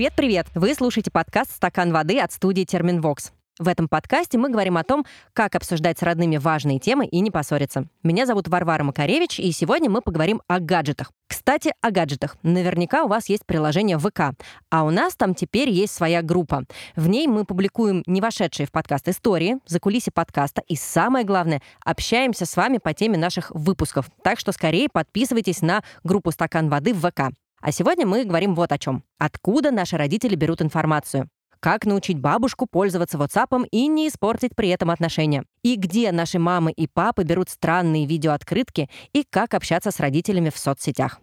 Привет-привет! Вы слушаете подкаст «Стакан воды» от студии «Терминвокс». В этом подкасте мы говорим о том, как обсуждать с родными важные темы и не поссориться. Меня зовут Варвара Макаревич, и сегодня мы поговорим о гаджетах. Кстати, о гаджетах. Наверняка у вас есть приложение ВК, а у нас там теперь есть своя группа. В ней мы публикуем не вошедшие в подкаст истории, за кулисы подкаста и, самое главное, общаемся с вами по теме наших выпусков. Так что скорее подписывайтесь на группу «Стакан воды» в ВК. А сегодня мы говорим вот о чем. Откуда наши родители берут информацию? Как научить бабушку пользоваться WhatsApp и не испортить при этом отношения? И где наши мамы и папы берут странные видеооткрытки и как общаться с родителями в соцсетях?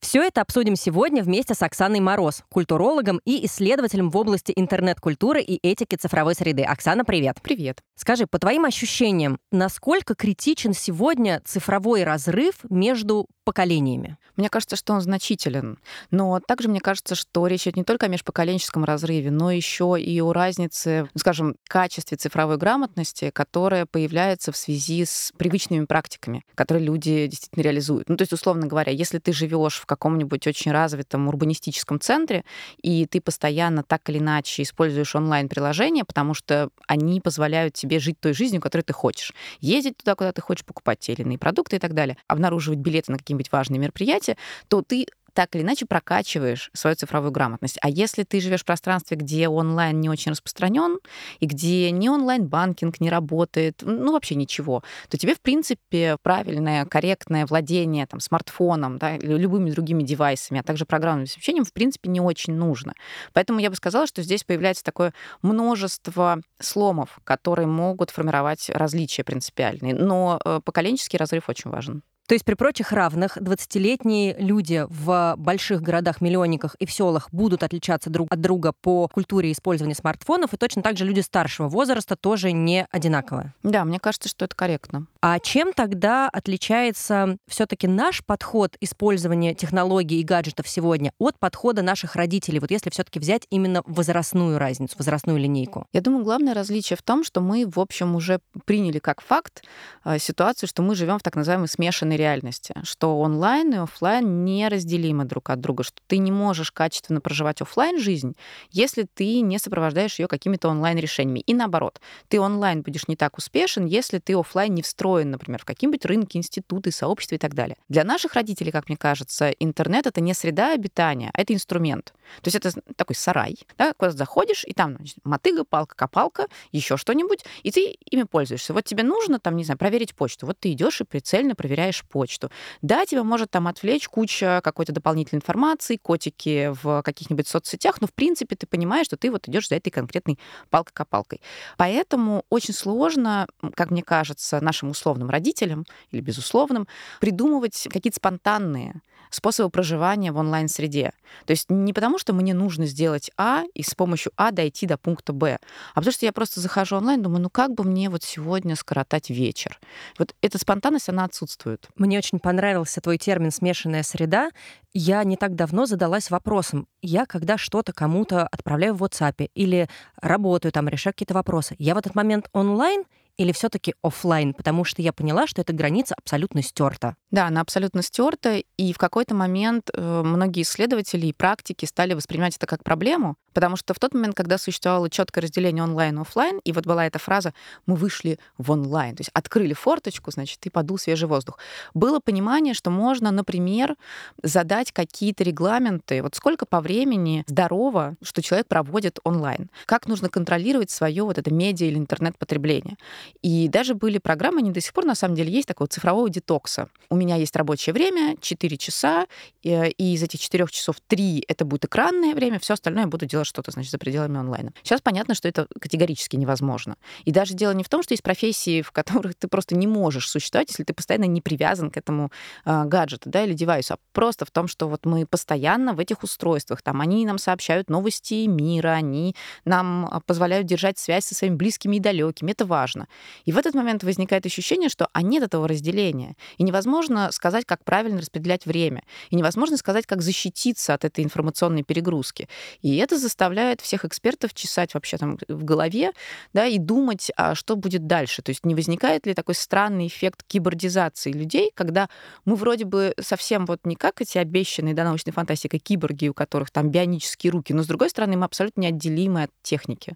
Все это обсудим сегодня вместе с Оксаной Мороз, культурологом и исследователем в области интернет-культуры и этики цифровой среды. Оксана, привет. Привет. Скажи, по твоим ощущениям, насколько критичен сегодня цифровой разрыв между поколениями? Мне кажется, что он значителен. Но также мне кажется, что речь идет не только о межпоколенческом разрыве, но еще и о разнице, ну, скажем, качестве цифровой грамотности, которая появляется в связи с привычными практиками, которые люди действительно реализуют. Ну, то есть, условно говоря, если ты живешь в каком-нибудь очень развитом урбанистическом центре, и ты постоянно так или иначе используешь онлайн-приложения, потому что они позволяют тебе жить той жизнью, которой ты хочешь. Ездить туда, куда ты хочешь, покупать те или иные продукты и так далее, обнаруживать билеты на какие-нибудь важные мероприятия, то ты так или иначе прокачиваешь свою цифровую грамотность. А если ты живешь в пространстве, где онлайн не очень распространен, и где ни онлайн-банкинг не работает, ну вообще ничего, то тебе, в принципе, правильное, корректное владение там, смартфоном да, или любыми другими девайсами, а также программным обеспечением, в принципе, не очень нужно. Поэтому я бы сказала, что здесь появляется такое множество сломов, которые могут формировать различия принципиальные. Но э, поколенческий разрыв очень важен. То есть при прочих равных 20-летние люди в больших городах-миллионниках и в селах будут отличаться друг от друга по культуре использования смартфонов, и точно так же люди старшего возраста тоже не одинаковые. Да, мне кажется, что это корректно. А чем тогда отличается все-таки наш подход использования технологий и гаджетов сегодня от подхода наших родителей? Вот если все-таки взять именно возрастную разницу, возрастную линейку. Я думаю, главное различие в том, что мы, в общем, уже приняли как факт э, ситуацию, что мы живем в так называемой смешанной реальности, что онлайн и офлайн неразделимы друг от друга, что ты не можешь качественно проживать офлайн жизнь, если ты не сопровождаешь ее какими-то онлайн решениями. И наоборот, ты онлайн будешь не так успешен, если ты офлайн не встроен, например, в какие-нибудь рынки, институты, сообщества и так далее. Для наших родителей, как мне кажется, интернет это не среда обитания, а это инструмент. То есть это такой сарай, да, куда заходишь, и там значит, мотыга, палка, копалка, еще что-нибудь, и ты ими пользуешься. Вот тебе нужно там, не знаю, проверить почту. Вот ты идешь и прицельно проверяешь почту. Да, тебя может там отвлечь куча какой-то дополнительной информации, котики в каких-нибудь соцсетях, но в принципе ты понимаешь, что ты вот идешь за этой конкретной палкой-копалкой. Поэтому очень сложно, как мне кажется, нашим условным родителям или безусловным придумывать какие-то спонтанные способы проживания в онлайн-среде. То есть не потому, что мне нужно сделать А и с помощью А дойти до пункта Б, а потому что я просто захожу онлайн, думаю, ну как бы мне вот сегодня скоротать вечер? Вот эта спонтанность, она отсутствует. Мне очень понравился твой термин «смешанная среда». Я не так давно задалась вопросом. Я когда что-то кому-то отправляю в WhatsApp или работаю там, решаю какие-то вопросы, я в этот момент онлайн или все-таки офлайн, потому что я поняла, что эта граница абсолютно стерта. Да, она абсолютно стерта, и в какой-то момент э, многие исследователи и практики стали воспринимать это как проблему, потому что в тот момент, когда существовало четкое разделение онлайн и офлайн, и вот была эта фраза «мы вышли в онлайн», то есть открыли форточку, значит, и подул свежий воздух, было понимание, что можно, например, задать какие-то регламенты, вот сколько по времени здорово, что человек проводит онлайн, как нужно контролировать свое вот это медиа или интернет-потребление. И даже были программы, они до сих пор на самом деле есть такого цифрового детокса. У меня есть рабочее время, 4 часа, и из этих 4 часов 3 это будет экранное время, все остальное я буду делать что-то, значит, за пределами онлайна. Сейчас понятно, что это категорически невозможно. И даже дело не в том, что есть профессии, в которых ты просто не можешь существовать, если ты постоянно не привязан к этому э, гаджету, да, или девайсу, а просто в том, что вот мы постоянно в этих устройствах, там, они нам сообщают новости мира, они нам а, позволяют держать связь со своими близкими и далекими, это важно. И в этот момент возникает ощущение, что а нет этого разделения. И невозможно сказать, как правильно распределять время. И невозможно сказать, как защититься от этой информационной перегрузки. И это заставляет всех экспертов чесать вообще там в голове, да, и думать, а что будет дальше. То есть не возникает ли такой странный эффект кибордизации людей, когда мы вроде бы совсем вот не как эти обещанные до да, научной фантастики киборги, у которых там бионические руки, но с другой стороны мы абсолютно неотделимы от техники.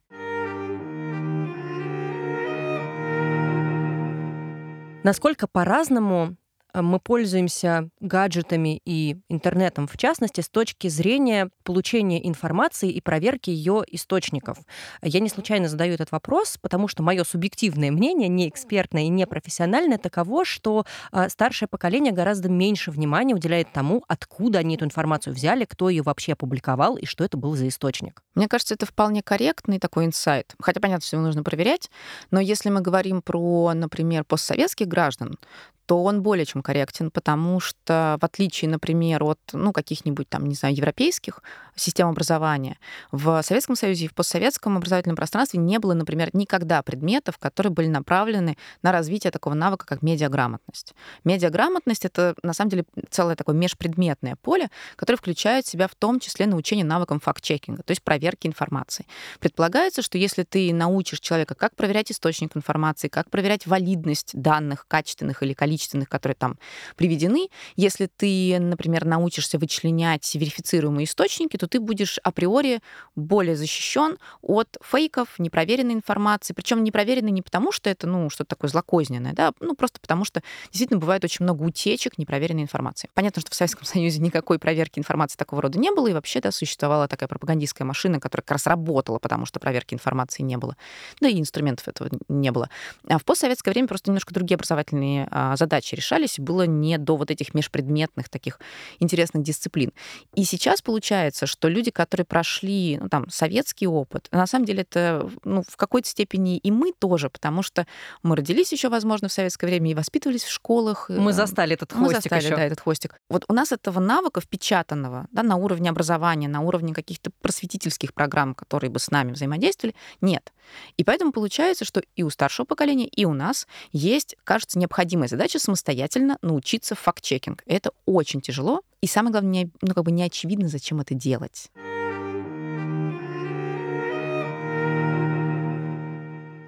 Насколько по-разному мы пользуемся гаджетами и интернетом, в частности, с точки зрения получения информации и проверки ее источников. Я не случайно задаю этот вопрос, потому что мое субъективное мнение, не экспертное и не профессиональное, таково, что э, старшее поколение гораздо меньше внимания уделяет тому, откуда они эту информацию взяли, кто ее вообще опубликовал и что это был за источник. Мне кажется, это вполне корректный такой инсайт. Хотя понятно, что его нужно проверять, но если мы говорим про, например, постсоветских граждан, то он более чем корректен, потому что в отличие, например, от ну, каких-нибудь там, не знаю, европейских систем образования, в Советском Союзе и в постсоветском образовательном пространстве не было, например, никогда предметов, которые были направлены на развитие такого навыка, как медиаграмотность. Медиаграмотность — это, на самом деле, целое такое межпредметное поле, которое включает в себя в том числе научение навыкам факт-чекинга, то есть проверки информации. Предполагается, что если ты научишь человека, как проверять источник информации, как проверять валидность данных, качественных или количественных, количественных, которые там приведены. Если ты, например, научишься вычленять верифицируемые источники, то ты будешь априори более защищен от фейков, непроверенной информации. Причем непроверенной не потому, что это ну, что-то такое злокозненное, да, ну просто потому, что действительно бывает очень много утечек непроверенной информации. Понятно, что в Советском Союзе никакой проверки информации такого рода не было, и вообще да, существовала такая пропагандистская машина, которая как раз работала, потому что проверки информации не было. Да и инструментов этого не было. А в постсоветское время просто немножко другие образовательные а, задачи задачи решались, было не до вот этих межпредметных таких интересных дисциплин. И сейчас получается, что люди, которые прошли, ну, там, советский опыт, на самом деле это, ну, в какой-то степени и мы тоже, потому что мы родились еще, возможно, в советское время и воспитывались в школах. Мы застали этот хвостик Мы застали, еще. да, этот хвостик. Вот у нас этого навыка впечатанного, да, на уровне образования, на уровне каких-то просветительских программ, которые бы с нами взаимодействовали, нет. И поэтому получается, что и у старшего поколения, и у нас есть, кажется, необходимая задача самостоятельно научиться факт-чекинг. Это очень тяжело, и самое главное, не, ну, как бы не очевидно, зачем это делать.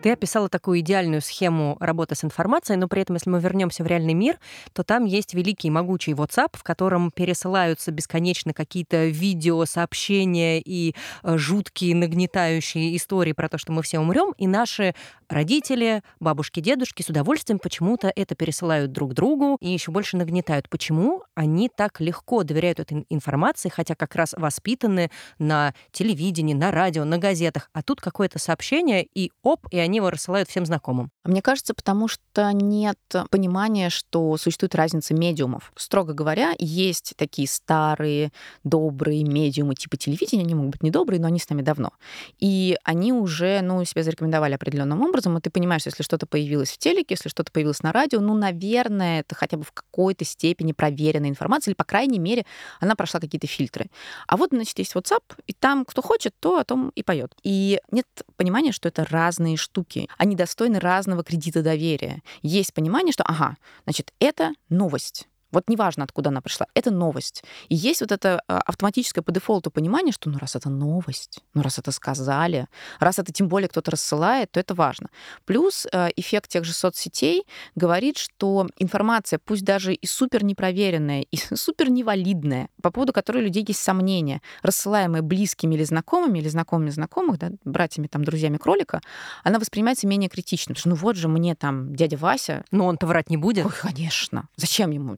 Ты описала такую идеальную схему работы с информацией, но при этом, если мы вернемся в реальный мир, то там есть великий могучий WhatsApp, в котором пересылаются бесконечно какие-то видео, сообщения и э, жуткие нагнетающие истории про то, что мы все умрем, и наши родители, бабушки, дедушки с удовольствием почему-то это пересылают друг другу и еще больше нагнетают. Почему они так легко доверяют этой информации, хотя как раз воспитаны на телевидении, на радио, на газетах, а тут какое-то сообщение, и оп, и они его рассылают всем знакомым? Мне кажется, потому что нет понимания, что существует разница медиумов. Строго говоря, есть такие старые, добрые медиумы типа телевидения, они могут быть недобрые, но они с нами давно. И они уже, ну, себя зарекомендовали определенным образом, и ты понимаешь, если что-то появилось в телеке, если что-то появилось на радио, ну, наверное, это хотя бы в какой-то степени проверенная информация, или, по крайней мере, она прошла какие-то фильтры. А вот, значит, есть WhatsApp, и там кто хочет, то о том и поет. И нет понимания, что это разные штуки, они достойны разного кредита доверия. Есть понимание, что, ага, значит, это новость. Вот неважно, откуда она пришла, это новость. И есть вот это а, автоматическое по дефолту понимание, что ну раз это новость, ну раз это сказали, раз это тем более кто-то рассылает, то это важно. Плюс э, эффект тех же соцсетей говорит, что информация, пусть даже и супер непроверенная, и супер невалидная, по поводу которой у людей есть сомнения, рассылаемая близкими или знакомыми, или знакомыми знакомых, да, братьями, там, друзьями кролика, она воспринимается менее критично. Потому что ну вот же мне там дядя Вася... Но он-то врать не будет. Ой, конечно. Зачем ему?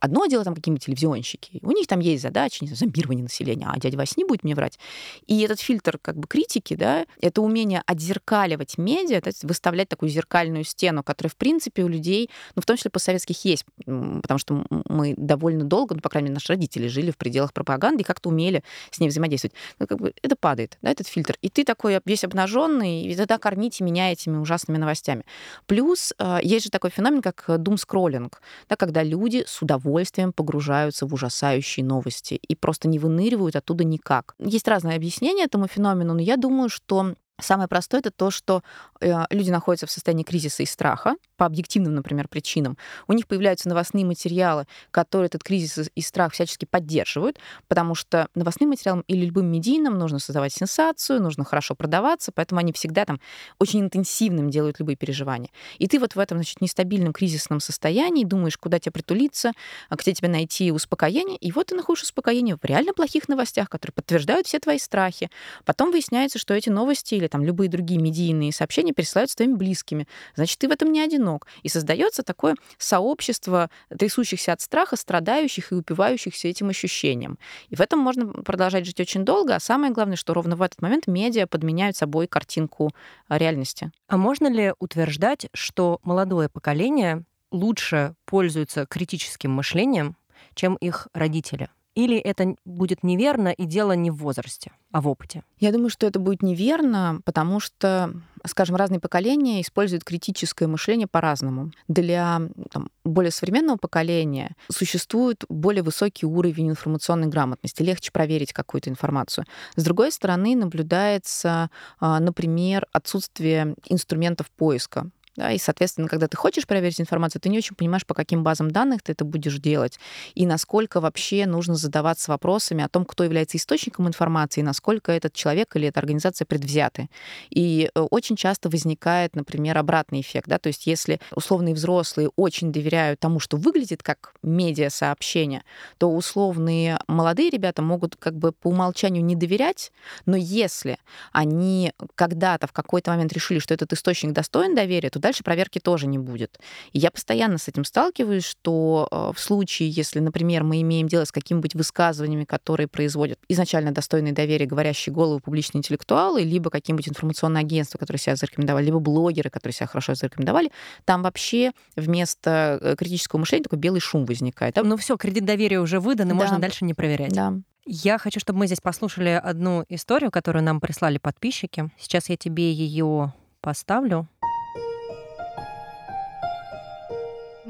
Одно дело там какие-нибудь телевизионщики, у них там есть задачи, не знаю, зомбирование населения, а дядя Вася не будет мне врать. И этот фильтр как бы критики, да, это умение отзеркаливать медиа, есть выставлять такую зеркальную стену, которая, в принципе, у людей, ну, в том числе постсоветских, есть, потому что мы довольно долго, ну, по крайней мере, наши родители жили в пределах пропаганды и как-то умели с ней взаимодействовать. Ну, как бы это падает, да, этот фильтр. И ты такой весь обнаженный, и тогда кормите меня этими ужасными новостями. Плюс э, есть же такой феномен, как дум-скроллинг, да, когда люди с удовольствием погружаются в ужасающие новости и просто не выныривают оттуда никак. Есть разные объяснения этому феномену, но я думаю, что Самое простое это то, что э, люди находятся в состоянии кризиса и страха по объективным, например, причинам. У них появляются новостные материалы, которые этот кризис и страх всячески поддерживают, потому что новостным материалам или любым медийным нужно создавать сенсацию, нужно хорошо продаваться, поэтому они всегда там очень интенсивным делают любые переживания. И ты вот в этом, значит, нестабильном кризисном состоянии думаешь, куда тебе притулиться, а где тебе найти успокоение, и вот ты находишь успокоение в реально плохих новостях, которые подтверждают все твои страхи. Потом выясняется, что эти новости или там любые другие медийные сообщения пересылаются твоими близкими. Значит, ты в этом не одинок. И создается такое сообщество трясущихся от страха, страдающих и упивающихся этим ощущением. И в этом можно продолжать жить очень долго, а самое главное, что ровно в этот момент медиа подменяют собой картинку реальности. А можно ли утверждать, что молодое поколение лучше пользуется критическим мышлением, чем их родители? Или это будет неверно и дело не в возрасте, а в опыте? Я думаю, что это будет неверно, потому что, скажем, разные поколения используют критическое мышление по-разному. Для там, более современного поколения существует более высокий уровень информационной грамотности, легче проверить какую-то информацию. С другой стороны, наблюдается, а, например, отсутствие инструментов поиска да, и, соответственно, когда ты хочешь проверить информацию, ты не очень понимаешь, по каким базам данных ты это будешь делать, и насколько вообще нужно задаваться вопросами о том, кто является источником информации, и насколько этот человек или эта организация предвзяты. И э, очень часто возникает, например, обратный эффект. Да? То есть если условные взрослые очень доверяют тому, что выглядит как медиа-сообщение, то условные молодые ребята могут как бы по умолчанию не доверять, но если они когда-то в какой-то момент решили, что этот источник достоин доверия, то дальше проверки тоже не будет. И я постоянно с этим сталкиваюсь, что э, в случае, если, например, мы имеем дело с какими-нибудь высказываниями, которые производят изначально достойные доверия, говорящие голову публичные интеллектуалы, либо какие-нибудь информационные агентства, которые себя зарекомендовали, либо блогеры, которые себя хорошо зарекомендовали, там вообще вместо э, критического мышления такой белый шум возникает. Ну все, кредит доверия уже выдан, и да. можно дальше не проверять. Да. Я хочу, чтобы мы здесь послушали одну историю, которую нам прислали подписчики. Сейчас я тебе ее поставлю.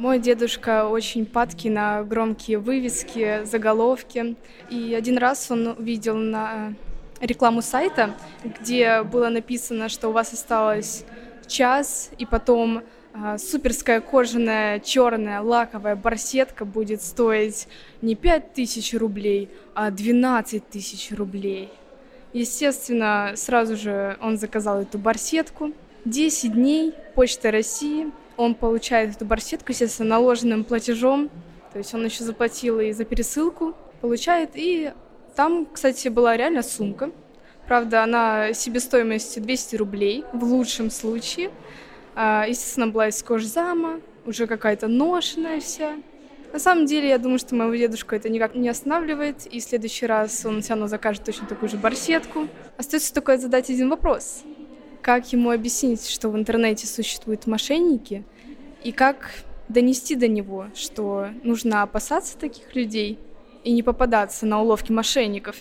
Мой дедушка очень падкий на громкие вывески, заголовки. И один раз он увидел на рекламу сайта, где было написано, что у вас осталось час, и потом а, суперская кожаная черная лаковая барсетка будет стоить не 5 тысяч рублей, а 12 тысяч рублей. Естественно, сразу же он заказал эту барсетку. 10 дней, Почта России, он получает эту барсетку, естественно, наложенным платежом. То есть он еще заплатил и за пересылку, получает. И там, кстати, была реально сумка. Правда, она себестоимостью 200 рублей в лучшем случае. А, естественно, была из кожзама, уже какая-то ношенная вся. На самом деле, я думаю, что моего дедушку это никак не останавливает, и в следующий раз он все равно закажет точно такую же барсетку. Остается только задать один вопрос как ему объяснить, что в интернете существуют мошенники, и как донести до него, что нужно опасаться таких людей и не попадаться на уловки мошенников.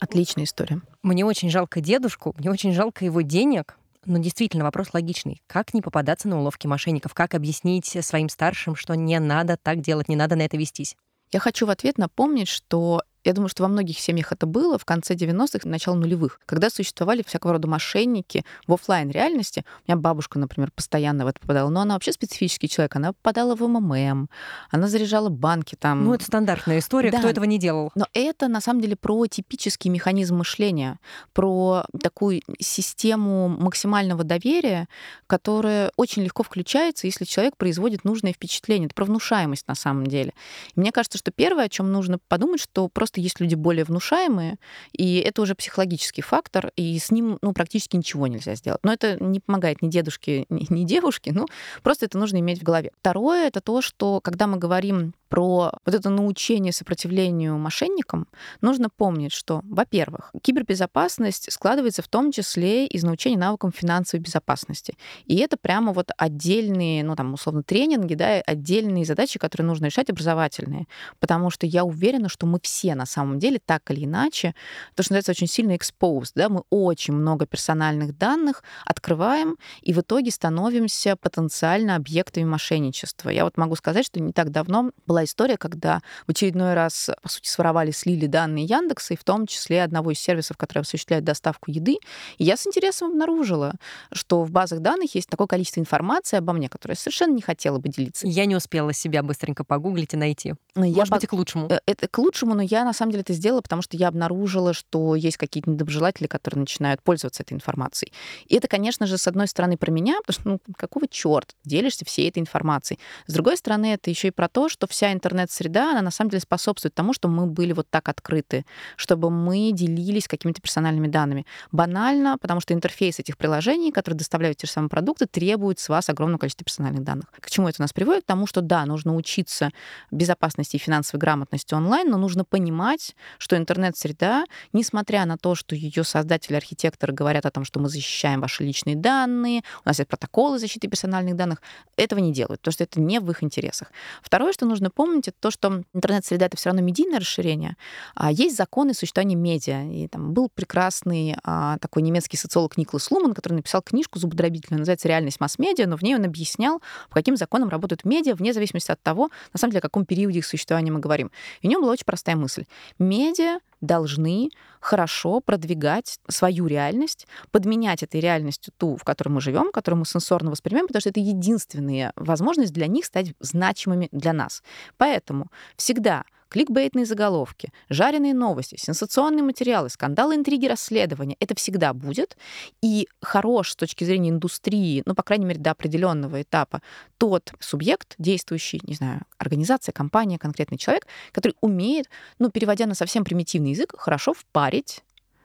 Отличная история. Мне очень жалко дедушку, мне очень жалко его денег, но действительно вопрос логичный. Как не попадаться на уловки мошенников? Как объяснить своим старшим, что не надо так делать, не надо на это вестись? Я хочу в ответ напомнить, что я думаю, что во многих семьях это было в конце 90-х, начало нулевых, когда существовали всякого рода мошенники в офлайн реальности. У меня бабушка, например, постоянно в это попадала, но она вообще специфический человек. Она попадала в МММ, она заряжала банки там. Ну, это стандартная история, да. кто этого не делал. Но это, на самом деле, про типический механизм мышления, про такую систему максимального доверия, которая очень легко включается, если человек производит нужное впечатление. Это про внушаемость на самом деле. И мне кажется, что первое, о чем нужно подумать, что просто просто есть люди более внушаемые, и это уже психологический фактор, и с ним ну, практически ничего нельзя сделать. Но это не помогает ни дедушке, ни, ни девушке, ну, просто это нужно иметь в голове. Второе — это то, что когда мы говорим про вот это научение сопротивлению мошенникам, нужно помнить, что, во-первых, кибербезопасность складывается в том числе из научения навыкам финансовой безопасности. И это прямо вот отдельные, ну там, условно, тренинги, да, отдельные задачи, которые нужно решать образовательные. Потому что я уверена, что мы все на самом деле так или иначе, то, что называется, очень сильно exposed, да, мы очень много персональных данных открываем и в итоге становимся потенциально объектами мошенничества. Я вот могу сказать, что не так давно была была история, когда в очередной раз, по сути, своровали, слили данные Яндекса, и в том числе одного из сервисов, который осуществляет доставку еды. И я с интересом обнаружила, что в базах данных есть такое количество информации обо мне, которое я совершенно не хотела бы делиться. Я не успела себя быстренько погуглить и найти. Я Может по... быть, и к лучшему. Э, это к лучшему, но я на самом деле это сделала, потому что я обнаружила, что есть какие-то недоброжелатели, которые начинают пользоваться этой информацией. И это, конечно же, с одной стороны про меня, потому что, ну, какого черта делишься всей этой информацией. С другой стороны, это еще и про то, что вся интернет-среда, она на самом деле способствует тому, что мы были вот так открыты, чтобы мы делились какими-то персональными данными. Банально, потому что интерфейс этих приложений, которые доставляют те же самые продукты, требует с вас огромного количества персональных данных. К чему это нас приводит? К тому, что да, нужно учиться безопасности и финансовой грамотности онлайн, но нужно понимать, что интернет-среда, несмотря на то, что ее создатели, архитекторы говорят о том, что мы защищаем ваши личные данные, у нас есть протоколы защиты персональных данных, этого не делают, потому что это не в их интересах. Второе, что нужно помнить, это то, что интернет-среда — это все равно медийное расширение. А есть законы существования медиа. И там был прекрасный а, такой немецкий социолог Никлас Луман, который написал книжку зубодробительную, называется «Реальность масс-медиа», но в ней он объяснял, по каким законам работают медиа, вне зависимости от того, на самом деле, о каком периоде их существования мы говорим. И у него была очень простая мысль. Медиа должны хорошо продвигать свою реальность, подменять этой реальностью ту, в которой мы живем, которую мы сенсорно воспринимаем, потому что это единственная возможность для них стать значимыми для нас. Поэтому всегда кликбейтные заголовки, жареные новости, сенсационные материалы, скандалы, интриги, расследования. Это всегда будет. И хорош с точки зрения индустрии, ну, по крайней мере, до определенного этапа, тот субъект, действующий, не знаю, организация, компания, конкретный человек, который умеет, ну, переводя на совсем примитивный язык, хорошо впарить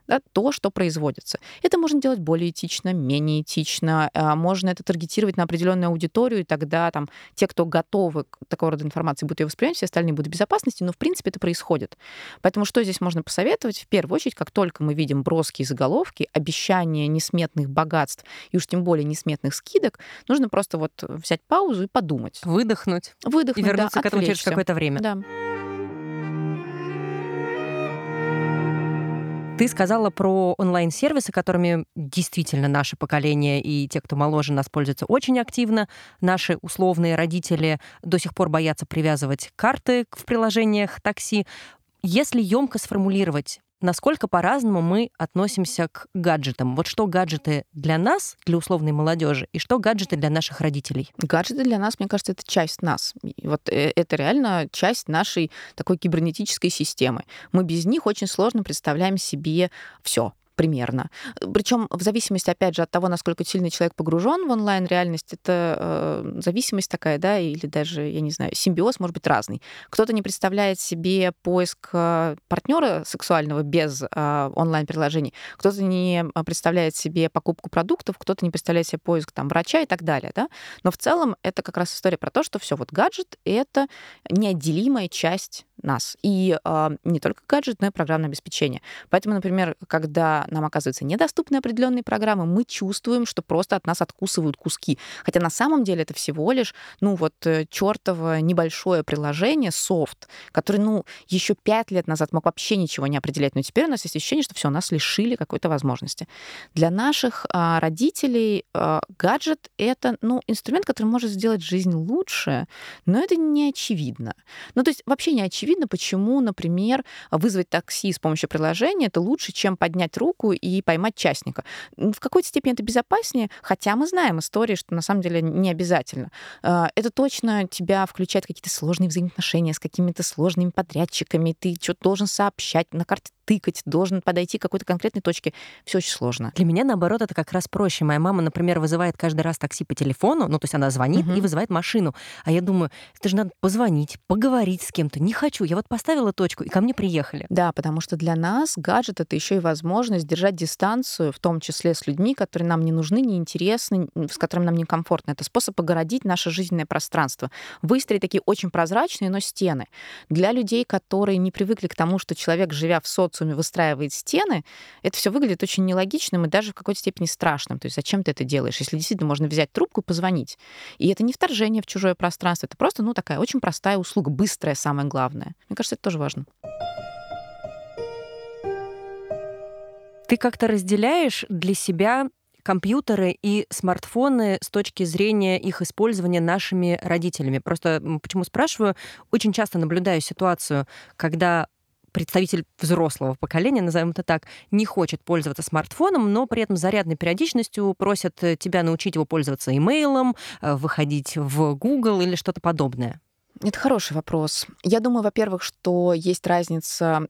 да, то, что производится. Это можно делать более этично, менее этично, а, можно это таргетировать на определенную аудиторию, и тогда там те, кто готовы к такого рода информации, будут ее воспринимать, все остальные будут в безопасности, но в принципе это происходит. Поэтому что здесь можно посоветовать? В первую очередь, как только мы видим броские заголовки, обещания несметных богатств и уж тем более несметных скидок, нужно просто вот взять паузу и подумать. Выдохнуть. Выдохнуть, И вернуться да, к этому через какое-то время. Да. Ты сказала про онлайн-сервисы, которыми действительно наше поколение и те, кто моложе нас пользуются очень активно. Наши условные родители до сих пор боятся привязывать карты в приложениях такси. Если емко сформулировать, насколько по-разному мы относимся к гаджетам. Вот что гаджеты для нас, для условной молодежи, и что гаджеты для наших родителей? Гаджеты для нас, мне кажется, это часть нас. И вот э, это реально часть нашей такой кибернетической системы. Мы без них очень сложно представляем себе все примерно. Причем в зависимости, опять же, от того, насколько сильно человек погружен в онлайн-реальность, это э, зависимость такая, да, или даже, я не знаю, симбиоз может быть разный. Кто-то не представляет себе поиск э, партнера сексуального без э, онлайн-приложений, кто-то не представляет себе покупку продуктов, кто-то не представляет себе поиск там врача и так далее, да. Но в целом это как раз история про то, что все вот гаджет — это неотделимая часть нас. И э, не только гаджет, но и программное обеспечение. Поэтому, например, когда нам оказываются недоступны определенные программы, мы чувствуем, что просто от нас откусывают куски. Хотя на самом деле это всего лишь, ну вот, э, чертово небольшое приложение, софт, который, ну, еще пять лет назад мог вообще ничего не определять, но теперь у нас есть ощущение, что все, нас лишили какой-то возможности. Для наших а, родителей а, гаджет — это, ну, инструмент, который может сделать жизнь лучше, но это не очевидно. Ну, то есть вообще не очевидно, очевидно, почему, например, вызвать такси с помощью приложения это лучше, чем поднять руку и поймать частника. В какой-то степени это безопаснее, хотя мы знаем истории, что на самом деле не обязательно. А, это точно тебя включает какие-то сложные взаимоотношения с какими-то сложными подрядчиками, ты что-то должен сообщать, на карте тыкать, должен подойти к какой-то конкретной точке. Все очень сложно. Для меня, наоборот, это как раз проще. Моя мама, например, вызывает каждый раз такси по телефону, ну, то есть она звонит угу. и вызывает машину. А я думаю, это же надо позвонить, поговорить с кем-то. Не хочу. Я вот поставила точку, и ко мне приехали. Да, потому что для нас гаджет — это еще и возможность держать дистанцию, в том числе с людьми, которые нам не нужны, не интересны, с которыми нам некомфортно. Это способ огородить наше жизненное пространство. Выстроить такие очень прозрачные, но стены. Для людей, которые не привыкли к тому, что человек, живя в социуме выстраивает стены, это все выглядит очень нелогичным и даже в какой-то степени страшным. То есть зачем ты это делаешь, если действительно можно взять трубку и позвонить? И это не вторжение в чужое пространство, это просто, ну, такая очень простая услуга, быстрая, самое главное. Мне кажется, это тоже важно. Ты как-то разделяешь для себя компьютеры и смартфоны с точки зрения их использования нашими родителями? Просто почему спрашиваю? Очень часто наблюдаю ситуацию, когда представитель взрослого поколения, назовем это так, не хочет пользоваться смартфоном, но при этом зарядной периодичностью просят э, тебя научить его пользоваться имейлом, э, выходить в Google или что-то подобное. Это хороший вопрос. Я думаю, во-первых, что есть разница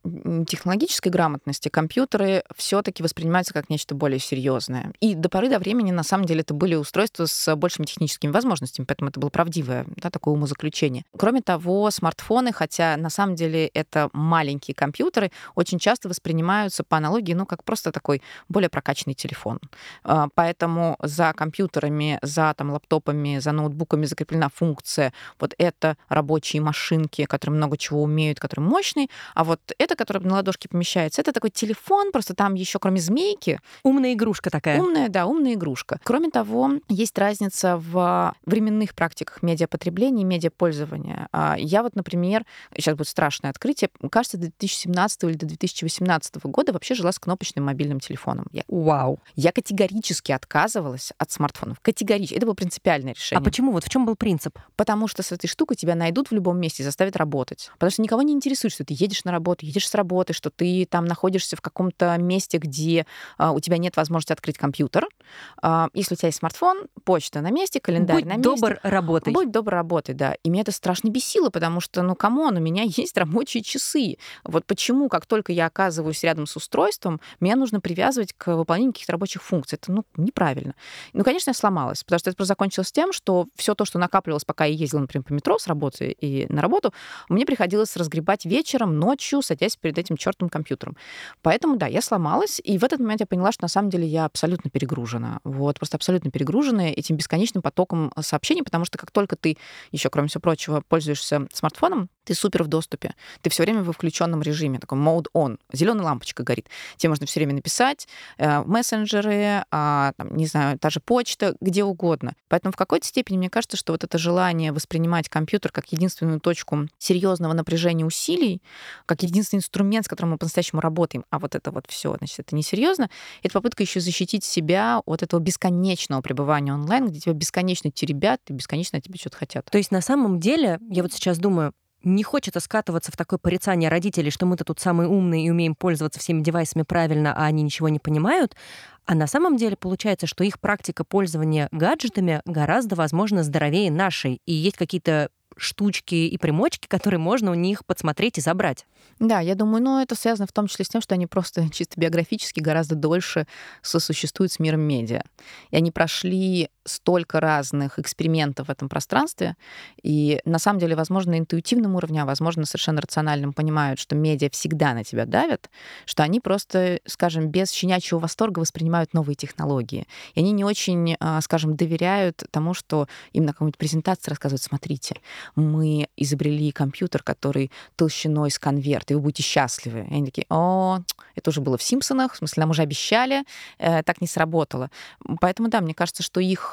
технологической грамотности. Компьютеры все-таки воспринимаются как нечто более серьезное. И до поры до времени, на самом деле, это были устройства с большими техническими возможностями, поэтому это было правдивое да, такое умозаключение. Кроме того, смартфоны, хотя на самом деле это маленькие компьютеры, очень часто воспринимаются по аналогии, ну, как просто такой более прокачанный телефон. А, поэтому за компьютерами, за там, лаптопами, за ноутбуками закреплена функция вот это рабочие машинки, которые много чего умеют, которые мощные. А вот это, которое на ладошке помещается, это такой телефон, просто там еще кроме змейки. Умная игрушка такая. Умная, да, умная игрушка. Кроме того, есть разница в временных практиках медиапотребления и медиапользования. А, я вот, например, сейчас будет страшное открытие, кажется, до 2017 или до 2018 года вообще жила с кнопочным мобильным телефоном. Я, Вау. Я категорически отказывалась от смартфонов. Категорически. Это было принципиальное решение. А почему? Вот в чем был принцип? Потому что с этой штукой тебя найдут найдут в любом месте и заставят работать. Потому что никого не интересует, что ты едешь на работу, едешь с работы, что ты там находишься в каком-то месте, где а, у тебя нет возможности открыть компьютер. А, если у тебя есть смартфон, почта на месте, календарь Будь на месте. добр, работай. Будь добр, работай, да. И меня это страшно бесило, потому что, ну, come on, у меня есть рабочие часы. Вот почему, как только я оказываюсь рядом с устройством, меня нужно привязывать к выполнению каких-то рабочих функций. Это, ну, неправильно. Ну, конечно, я сломалась, потому что это просто закончилось тем, что все то, что накапливалось, пока я ездила, например, по метро с работы, работы и на работу, мне приходилось разгребать вечером, ночью, садясь перед этим чертовым компьютером. Поэтому, да, я сломалась, и в этот момент я поняла, что на самом деле я абсолютно перегружена. Вот, просто абсолютно перегружена этим бесконечным потоком сообщений, потому что как только ты, еще кроме всего прочего, пользуешься смартфоном, ты супер в доступе. Ты все время во включенном режиме, такой mode on. Зеленая лампочка горит. Тебе можно все время написать э, мессенджеры, э, там, не знаю, та же почта, где угодно. Поэтому в какой-то степени мне кажется, что вот это желание воспринимать компьютер как единственную точку серьезного напряжения усилий, как единственный инструмент, с которым мы по-настоящему работаем, а вот это вот все, значит, это несерьезно, это попытка еще защитить себя от этого бесконечного пребывания онлайн, где тебя бесконечно теребят и бесконечно от тебя что-то хотят. То есть на самом деле, я вот сейчас думаю, не хочется скатываться в такое порицание родителей, что мы-то тут самые умные и умеем пользоваться всеми девайсами правильно, а они ничего не понимают. А на самом деле получается, что их практика пользования гаджетами гораздо, возможно, здоровее нашей. И есть какие-то штучки и примочки, которые можно у них подсмотреть и забрать. Да, я думаю, ну, это связано в том числе с тем, что они просто чисто биографически гораздо дольше сосуществуют с миром медиа. И они прошли столько разных экспериментов в этом пространстве, и на самом деле, возможно, на интуитивном уровне, а возможно, совершенно рациональным понимают, что медиа всегда на тебя давят, что они просто, скажем, без щенячьего восторга воспринимают новые технологии. И они не очень, а, скажем, доверяют тому, что им на какой-нибудь презентации рассказывают, смотрите, мы изобрели компьютер, который толщиной с конверт, и вы будете счастливы. И они такие, о, это уже было в «Симпсонах», в смысле, нам уже обещали, э, так не сработало. Поэтому, да, мне кажется, что их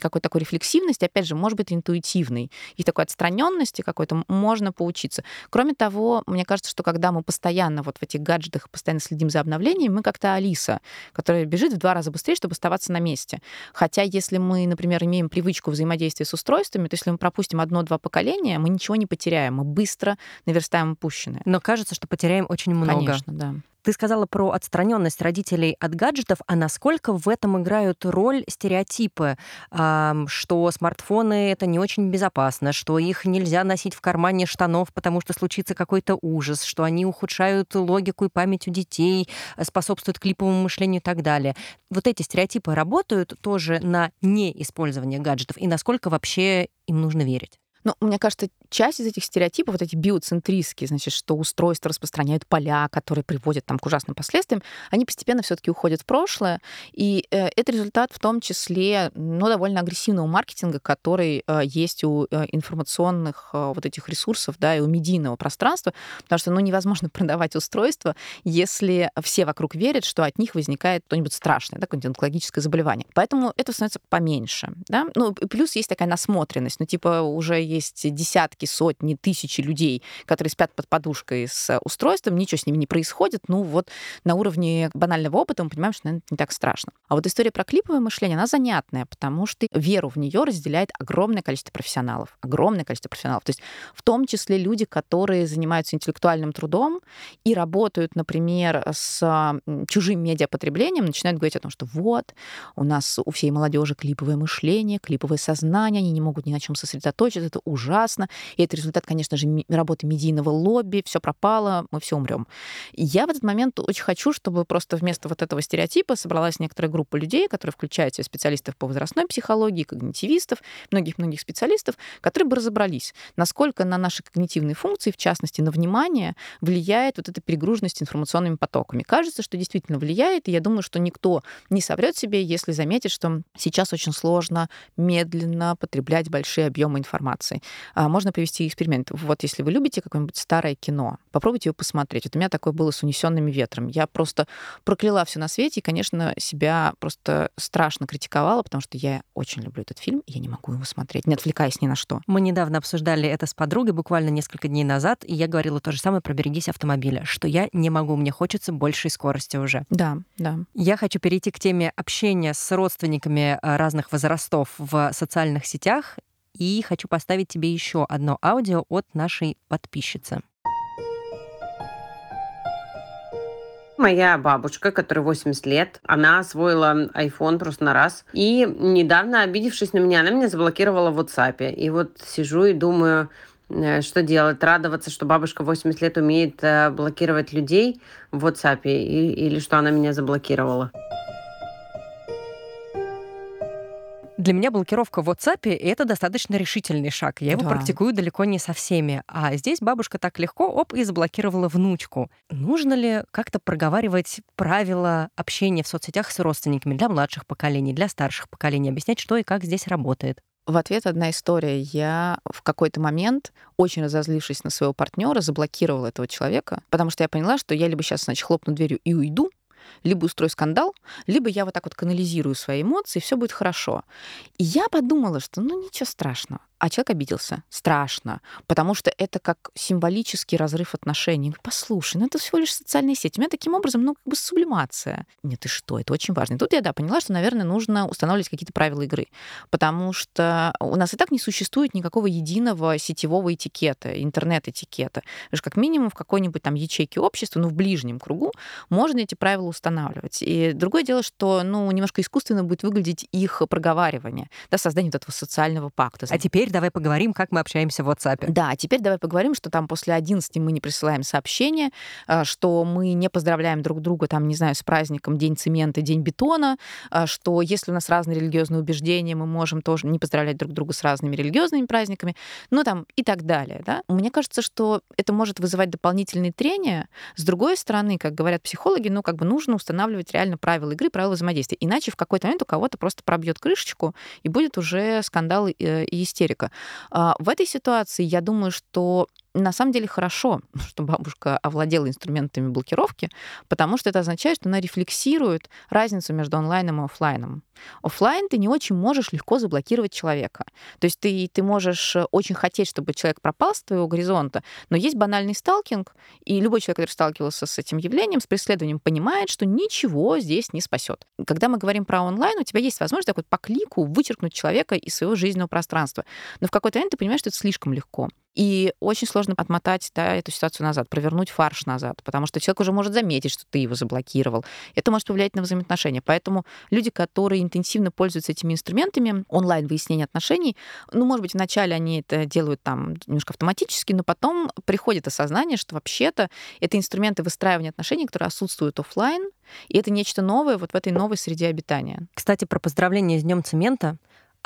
какой-то такой рефлексивности, опять же, может быть, интуитивной, их такой отстраненности какой-то можно поучиться. Кроме того, мне кажется, что когда мы постоянно вот в этих гаджетах постоянно следим за обновлениями, мы как-то Алиса, которая бежит в два раза быстрее, чтобы оставаться на месте. Хотя если мы, например, имеем привычку взаимодействия с устройствами, то если мы пропустим одно-два поколения, мы ничего не потеряем, мы быстро наверстаем упущенное. Но кажется, что потеряем очень много. Конечно, да. Ты сказала про отстраненность родителей от гаджетов, а насколько в этом играют роль стереотипы, что смартфоны это не очень безопасно, что их нельзя носить в кармане штанов, потому что случится какой-то ужас, что они ухудшают логику и память у детей, способствуют клиповому мышлению и так далее. Вот эти стереотипы работают тоже на неиспользование гаджетов, и насколько вообще им нужно верить? Ну, мне кажется, часть из этих стереотипов, вот эти биоцентристские, значит, что устройства распространяют поля, которые приводят там к ужасным последствиям, они постепенно все таки уходят в прошлое. И э, это результат в том числе, ну, довольно агрессивного маркетинга, который э, есть у э, информационных э, вот этих ресурсов, да, и у медийного пространства, потому что, ну, невозможно продавать устройства, если все вокруг верят, что от них возникает что-нибудь страшное, да, какое-нибудь онкологическое заболевание. Поэтому это становится поменьше, да. Ну, плюс есть такая насмотренность, ну, типа, уже есть десятки, сотни, тысячи людей, которые спят под подушкой с устройством, ничего с ними не происходит, ну вот на уровне банального опыта мы понимаем, что, наверное, не так страшно. А вот история про клиповое мышление, она занятная, потому что веру в нее разделяет огромное количество профессионалов. Огромное количество профессионалов. То есть в том числе люди, которые занимаются интеллектуальным трудом и работают, например, с чужим медиапотреблением, начинают говорить о том, что вот, у нас у всей молодежи клиповое мышление, клиповое сознание, они не могут ни на чем сосредоточиться, это ужасно. И это результат, конечно же, работы медийного лобби, все пропало, мы все умрем. Я в этот момент очень хочу, чтобы просто вместо вот этого стереотипа собралась некоторая группа людей, которые включают себя специалистов по возрастной психологии, когнитивистов, многих-многих специалистов, которые бы разобрались, насколько на наши когнитивные функции, в частности, на внимание, влияет вот эта перегруженность информационными потоками. Кажется, что действительно влияет, и я думаю, что никто не соврет себе, если заметит, что сейчас очень сложно медленно потреблять большие объемы информации. А можно привести эксперимент. Вот если вы любите какое-нибудь старое кино, попробуйте его посмотреть. Вот у меня такое было с «Унесенными ветром». Я просто прокляла все на свете и, конечно, себя просто страшно критиковала, потому что я очень люблю этот фильм, и я не могу его смотреть, не отвлекаясь ни на что. Мы недавно обсуждали это с подругой, буквально несколько дней назад, и я говорила то же самое про «Берегись автомобиля», что я не могу, мне хочется большей скорости уже. Да, да. Я хочу перейти к теме общения с родственниками э, разных возрастов в социальных сетях, и хочу поставить тебе еще одно аудио от нашей подписчицы. Моя бабушка, которой 80 лет, она освоила iPhone просто на раз. И недавно, обидевшись на меня, она меня заблокировала в WhatsApp. И вот сижу и думаю, э, что делать? Радоваться, что бабушка 80 лет умеет э, блокировать людей в WhatsApp или что она меня заблокировала? Для меня блокировка в WhatsApp — это достаточно решительный шаг. Я его Да. практикую далеко не со всеми. А здесь бабушка так легко, оп, и заблокировала внучку. Нужно ли как-то проговаривать правила общения в соцсетях с родственниками для младших поколений, для старших поколений, объяснять, что и как здесь работает? В ответ одна история. Я в какой-то момент, очень разозлившись на своего партнера, заблокировала этого человека, потому что я поняла, что я либо сейчас, значит, хлопну дверью и уйду, либо устрою скандал, либо я вот так вот канализирую свои эмоции, все будет хорошо. И я подумала, что ну ничего страшного. А человек обиделся. Страшно. Потому что это как символический разрыв отношений. Послушай, ну это всего лишь социальные сети. У меня таким образом, ну, как бы сублимация. Нет, ты что, это очень важно. И тут я, да, поняла, что, наверное, нужно устанавливать какие-то правила игры. Потому что у нас и так не существует никакого единого сетевого этикета, интернет-этикета. Потому что как минимум в какой-нибудь там ячейке общества, ну, в ближнем кругу, можно эти правила устанавливать. И другое дело, что, ну, немножко искусственно будет выглядеть их проговаривание, да, создание вот этого социального пакта. А теперь давай поговорим, как мы общаемся в WhatsApp. Да, теперь давай поговорим, что там после 11 мы не присылаем сообщения, а, что мы не поздравляем друг друга, там, не знаю, с праздником День цемента, День бетона, а, что если у нас разные религиозные убеждения, мы можем тоже не поздравлять друг друга с разными религиозными праздниками, ну там и так далее. Да? Мне кажется, что это может вызывать дополнительные трения. С другой стороны, как говорят психологи, ну как бы нужно устанавливать реально правила игры, правила взаимодействия. Иначе в какой-то момент у кого-то просто пробьет крышечку, и будет уже скандал э, и истерика. А, В этой ситуации я думаю, что на самом деле хорошо, что бабушка овладела инструментами блокировки, потому что это означает, что она рефлексирует разницу между онлайном и оффлайном. Оффлайн ты не очень можешь легко заблокировать человека. То есть ты, ты можешь э, очень хотеть, чтобы человек пропал с твоего горизонта, но есть банальный сталкинг, и любой человек, который сталкивался с этим явлением, с преследованием, понимает, что ничего здесь не спасет. Когда мы говорим про онлайн, у тебя есть возможность так вот по клику вычеркнуть человека из своего жизненного пространства. Но в какой-то момент ты понимаешь, что это слишком легко. И очень сложно отмотать да, эту ситуацию назад, провернуть фарш назад, потому что человек уже может заметить, что ты его заблокировал. Это может повлиять на взаимоотношения. Поэтому люди, которые интенсивно пользуются этими инструментами онлайн выяснения отношений, ну, может быть, вначале они это делают там немножко автоматически, но потом приходит осознание, что вообще-то это инструменты выстраивания отношений, которые отсутствуют офлайн, и это нечто новое вот в этой новой среде обитания. Кстати, про поздравление с Днем цемента.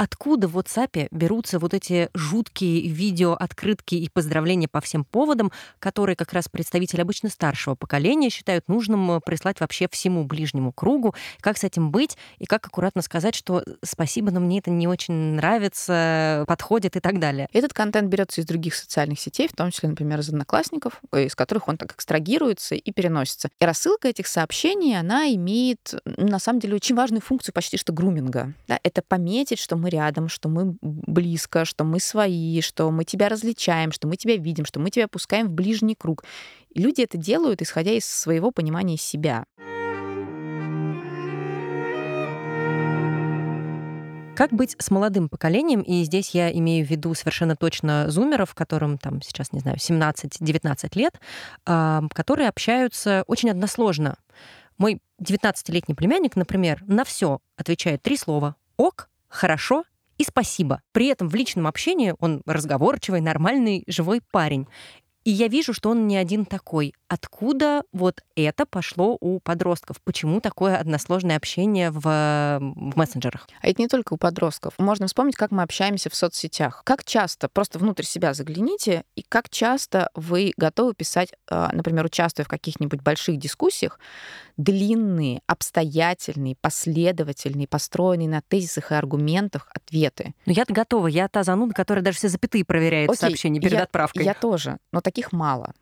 Откуда в WhatsApp берутся вот эти жуткие видео, открытки и поздравления по всем поводам, которые как раз представители обычно старшего поколения считают нужным э, прислать вообще всему ближнему кругу? Как с этим быть? И как аккуратно сказать, что спасибо, но мне это не очень нравится, подходит и так далее? Этот контент берется из других социальных сетей, в том числе, например, из одноклассников, э, из которых он так экстрагируется и переносится. И рассылка этих сообщений, она имеет, на самом деле, очень важную функцию почти что груминга. Да? Это пометить, что мы рядом, что мы близко, что мы свои, что мы тебя различаем, что мы тебя видим, что мы тебя пускаем в ближний круг. Люди это делают, исходя из своего понимания себя. Как быть с молодым поколением? И здесь я имею в виду совершенно точно зумеров, которым там сейчас, не знаю, 17-19 лет, которые общаются очень односложно. Мой 19-летний племянник, например, на все отвечает три слова. Ок, хорошо и спасибо. При этом в личном общении он разговорчивый, нормальный, живой парень. И я вижу, что он не один такой. Откуда вот это пошло у подростков? Почему такое односложное общение в, в мессенджерах? А это не только у подростков. Можно вспомнить, как мы общаемся в соцсетях. Как часто, просто внутрь себя загляните, и как часто вы готовы писать, а, например, участвуя в каких-нибудь больших дискуссиях, длинные, обстоятельные, последовательные, построенные на тезисах и аргументах ответы. Ну, я-то готова. Я та зануда, которая даже все запятые проверяет Окей, в сообщении перед я, отправкой. Я тоже, но таких мало.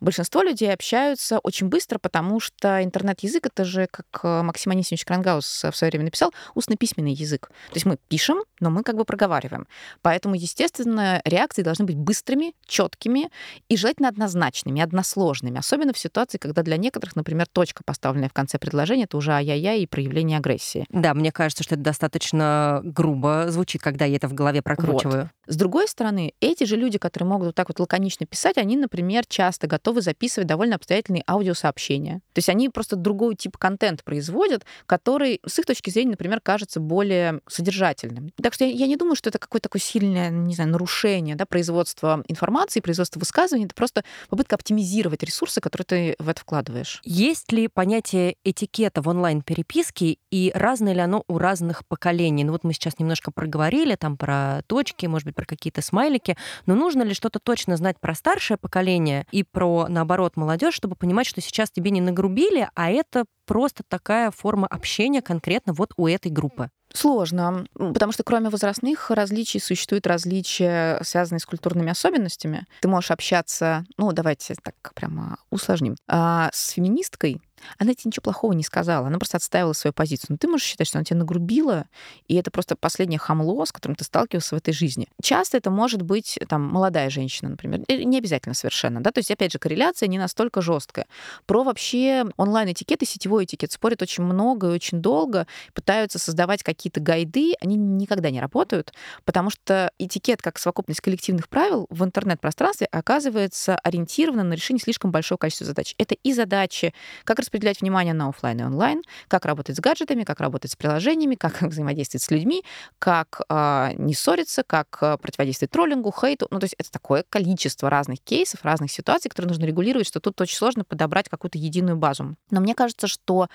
Большинство людей общаются очень быстро, потому что интернет-язык — это же, как э, Максим Анисимович Крангаус в свое время написал, устно-письменный язык. То есть мы пишем, но мы как бы проговариваем. Поэтому, естественно, реакции должны быть быстрыми, четкими и желательно однозначными, односложными. Особенно в ситуации, когда для некоторых, например, точка, поставленная в конце предложения, это уже ай-яй-яй и проявление агрессии. Да, мне кажется, что это достаточно грубо звучит, когда я это в голове прокручиваю. Вот. С другой стороны, эти же люди, которые могут вот так вот лаконично писать, они, например, часто готовы записывать довольно обстоятельные аудиосообщения. То есть они просто другой тип контент производят, который с их точки зрения, например, кажется более содержательным. Так что я, я не думаю, что это какое-то такое сильное, не знаю, нарушение да, производства информации, производства высказываний. Это просто попытка оптимизировать ресурсы, которые ты в это вкладываешь. Есть ли понятие этикета в онлайн-переписке и разное ли оно у разных поколений? Ну вот мы сейчас немножко проговорили там про точки, может быть, про какие-то смайлики, но нужно ли что-то точно знать про старшее поколение и про, наоборот, молодежь, чтобы понимать, что сейчас тебе не нагрубили, а это просто такая форма общения конкретно вот у этой группы. Сложно, потому что кроме возрастных различий существуют различия, связанные с культурными особенностями. Ты можешь общаться, ну, давайте так прямо усложним, а, с феминисткой, она тебе ничего плохого не сказала, она просто отстаивала свою позицию. Но ты можешь считать, что она тебя нагрубила, и это просто последнее хамло, с которым ты сталкивался в этой жизни. Часто это может быть там молодая женщина, например, не обязательно совершенно, да, то есть опять же корреляция не настолько жесткая. Про вообще онлайн-этикет и сетевой этикет спорят очень много и очень долго, пытаются создавать какие-то гайды, они никогда не работают, потому что этикет как совокупность коллективных правил в интернет-пространстве оказывается ориентирован на решение слишком большого количества задач. Это и задачи, как распределять внимание на офлайн и онлайн, как работать с гаджетами, как работать с приложениями, как взаимодействовать с людьми, как э, не ссориться, как э, противодействовать троллингу, хейту. Ну, то есть это такое количество разных кейсов, разных ситуаций, которые нужно регулировать, что тут очень сложно подобрать какую-то единую базу. Но мне кажется, что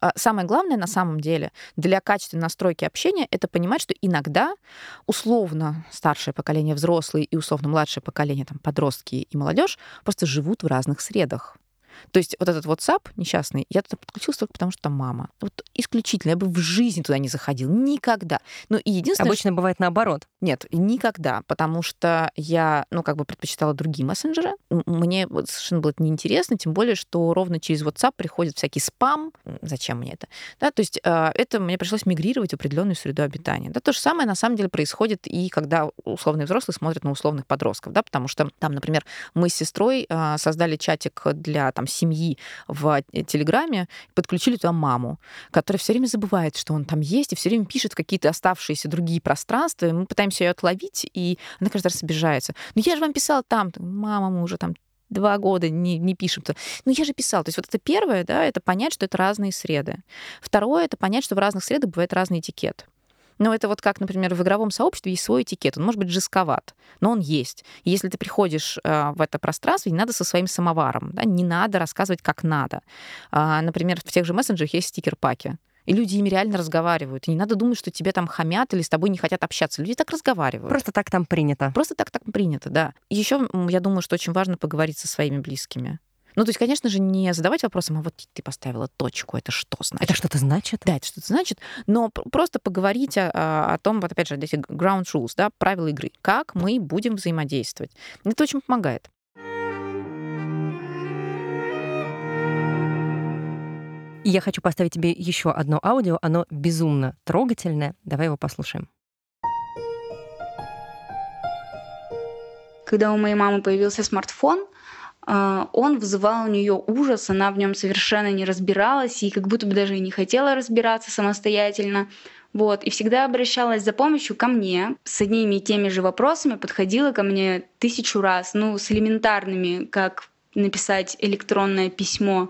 э, самое главное на самом деле для качественной настройки общения это понимать, что иногда условно старшее поколение, взрослые и условно младшее поколение, там, подростки и молодежь просто живут в разных средах. То есть вот этот WhatsApp несчастный, я туда подключился только потому, что там мама. Вот исключительно. Я бы в жизни туда не заходил. Никогда. Ну, и единственное... Обычно что... бывает наоборот. Нет, никогда. Потому что я, ну, как бы предпочитала другие мессенджеры. Мне вот совершенно было это неинтересно, тем более, что ровно через WhatsApp приходит всякий спам. Зачем мне это? Да, то есть э, это мне пришлось мигрировать в определенную среду обитания. Да, то же самое на самом деле происходит и когда условные взрослые смотрят на условных подростков, да, потому что там, например, мы с сестрой э, создали чатик для там семьи в э, Телеграме, подключили туда маму, которая все время забывает, что он там есть, и все время пишет в какие-то оставшиеся другие пространства, и мы пытаемся ее отловить, и она каждый раз обижается. Ну я же вам писала там, мама, мы уже там два года не, не пишем. -то. Ну, я же писал. То есть вот это первое, да, это понять, что это разные среды. Второе, это понять, что в разных средах бывает разный этикет. Но это вот как, например, в игровом сообществе есть свой этикет. Он может быть жестковат, но он есть. И если ты приходишь э, в это пространство, не надо со своим самоваром, да, не надо рассказывать, как надо. А, например, в тех же мессенджерах есть стикер-паки. И люди ими реально разговаривают. И не надо думать, что тебе там хамят или с тобой не хотят общаться. Люди так разговаривают. Просто так там принято. Просто так так принято, да. Еще я думаю, что очень важно поговорить со своими близкими. Ну, то есть, конечно же, не задавать вопросом, а вот ты поставила точку, это что значит? Это что-то значит? Да, это что-то значит. Но просто поговорить о, о том, вот опять же, эти ground rules, да, правила игры, как мы будем взаимодействовать. Это очень помогает. Я хочу поставить тебе еще одно аудио. Оно безумно трогательное. Давай его послушаем. Когда у моей мамы появился смартфон, он вызывал у нее ужас, она в нем совершенно не разбиралась и как будто бы даже и не хотела разбираться самостоятельно. Вот, и всегда обращалась за помощью ко мне с одними и теми же вопросами, подходила ко мне тысячу раз, ну, с элементарными, как написать электронное письмо.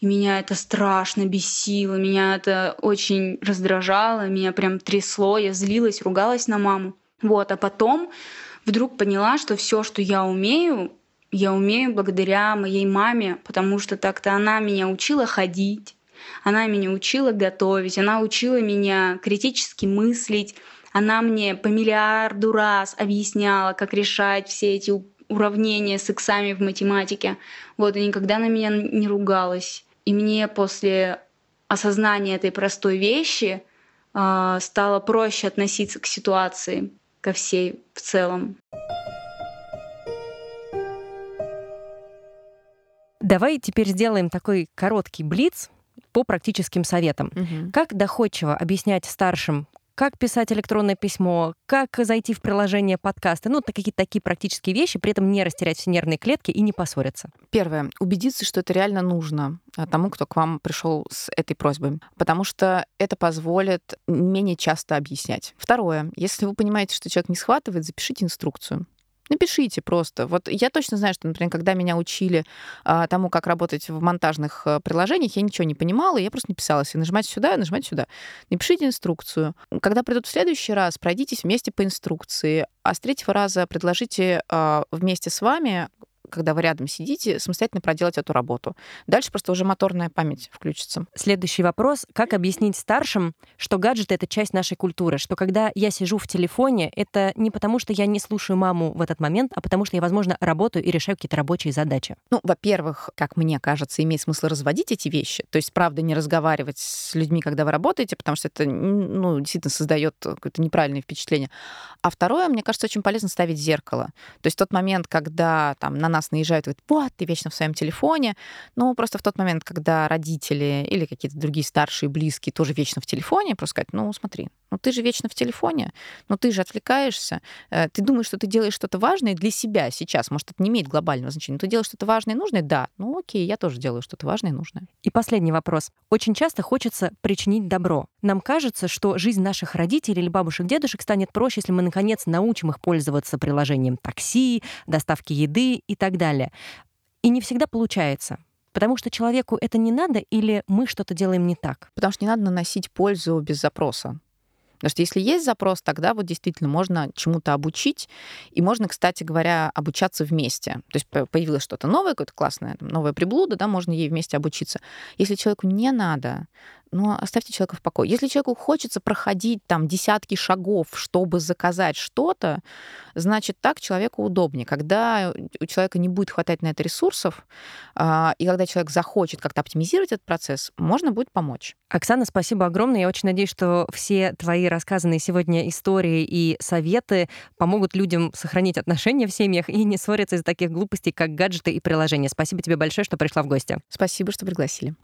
И меня это страшно бесило, меня это очень раздражало, меня прям трясло, я злилась, ругалась на маму. Вот, а потом вдруг поняла, что все, что я умею, я умею благодаря моей маме, потому что так-то она меня учила ходить, она меня учила готовить, она учила меня критически мыслить, она мне по миллиарду раз объясняла, как решать все эти уравнения с иксами в математике. Вот, и никогда на меня не ругалась. И мне после осознания этой простой вещи э, стало проще относиться к ситуации, ко всей в целом. Давай теперь сделаем такой короткий блиц по практическим советам. Угу. Как доходчиво объяснять старшим, как писать электронное письмо, как зайти в приложение подкасты, ну, какие-то такие практические вещи, при этом не растерять все нервные клетки и не поссориться. Первое. Убедиться, что это реально нужно а, тому, кто к вам пришел с этой просьбой, потому что это позволит менее часто объяснять. Второе. Если вы понимаете, что человек не схватывает, запишите инструкцию. Напишите просто. Вот я точно знаю, что, например, когда меня учили а, тому, как работать в монтажных а, приложениях, я ничего не понимала, я просто написала себе, нажимайте сюда, нажимайте сюда. Напишите инструкцию. Когда придут в следующий раз, пройдитесь вместе по инструкции, а с третьего раза предложите а, вместе с вами когда вы рядом сидите, самостоятельно проделать эту работу. Дальше просто уже моторная память включится. Следующий вопрос. Как объяснить старшим, что гаджеты — это часть нашей культуры, что когда я сижу в телефоне, это не потому, что я не слушаю маму в этот момент, а потому что я, возможно, работаю и решаю какие-то рабочие задачи? Ну, во-первых, как мне кажется, имеет смысл разводить эти вещи. То есть, правда, не разговаривать с людьми, когда вы работаете, потому что это, ну, действительно создает какое-то неправильное впечатление. А второе, мне кажется, очень полезно ставить зеркало. То есть тот момент, когда там на нас наезжают, говорят, вот, ты вечно в своем телефоне. Ну, просто в тот момент, когда родители или какие-то другие старшие, близкие тоже вечно в телефоне, просто сказать, ну, смотри, ну ты же вечно в телефоне, ну ты же отвлекаешься, э, ты думаешь, что ты делаешь что-то важное для себя сейчас, может, это не имеет глобального значения, но ты делаешь что-то важное и нужное, да, ну окей, я тоже делаю что-то важное и нужное. И последний вопрос. Очень часто хочется причинить добро. Нам кажется, что жизнь наших родителей или бабушек, дедушек станет проще, если мы, наконец, научим их пользоваться приложением такси, доставки еды и так далее. И не всегда получается. Потому что человеку это не надо или мы что-то делаем не так? Потому что не надо наносить пользу без запроса. Потому что если есть запрос, тогда вот действительно можно чему-то обучить, и можно, кстати говоря, обучаться вместе. То есть появилось что-то новое, какое-то классное, новое приблуда, да, можно ей вместе обучиться. Если человеку не надо, ну, оставьте человека в покое. Если человеку хочется проходить там десятки шагов, чтобы заказать что-то, значит, так человеку удобнее. Когда у человека не будет хватать на это ресурсов, а, и когда человек захочет как-то оптимизировать этот процесс, можно будет помочь. Оксана, спасибо огромное. Я очень надеюсь, что все твои рассказанные сегодня истории и советы помогут людям сохранить отношения в семьях и не ссориться из-за таких глупостей, как гаджеты и приложения. Спасибо тебе большое, что пришла в гости. Спасибо, что пригласили.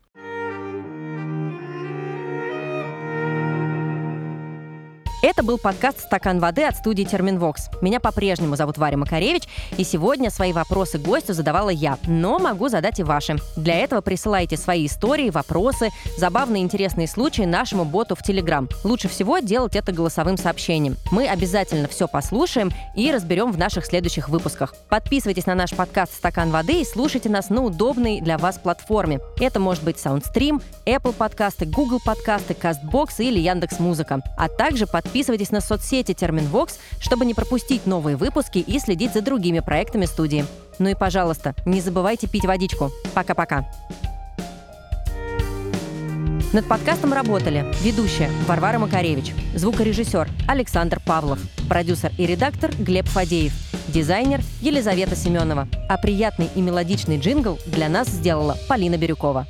Это был подкаст «Стакан воды» от студии «Терминвокс». Меня по-прежнему зовут Варя Макаревич, и сегодня свои вопросы гостю задавала я, но могу задать и ваши. Для этого присылайте свои истории, вопросы, забавные интересные случаи нашему боту в Телеграм. Лучше всего делать это голосовым сообщением. Мы обязательно все послушаем и разберем в наших следующих выпусках. Подписывайтесь на наш подкаст «Стакан воды» и слушайте нас на удобной для вас платформе. Это может быть SoundStream, Apple подкасты, Google подкасты, CastBox или Яндекс.Музыка. А также подписывайтесь Подписывайтесь на соцсети Терминвокс, чтобы не пропустить новые выпуски и следить за другими проектами студии. Ну и, пожалуйста, не забывайте пить водичку. Пока-пока. Над подкастом работали ведущая Варвара Макаревич, звукорежиссер Александр Павлов, продюсер и редактор Глеб Фадеев, дизайнер Елизавета Семенова. А приятный и мелодичный джингл для нас сделала Полина Бирюкова.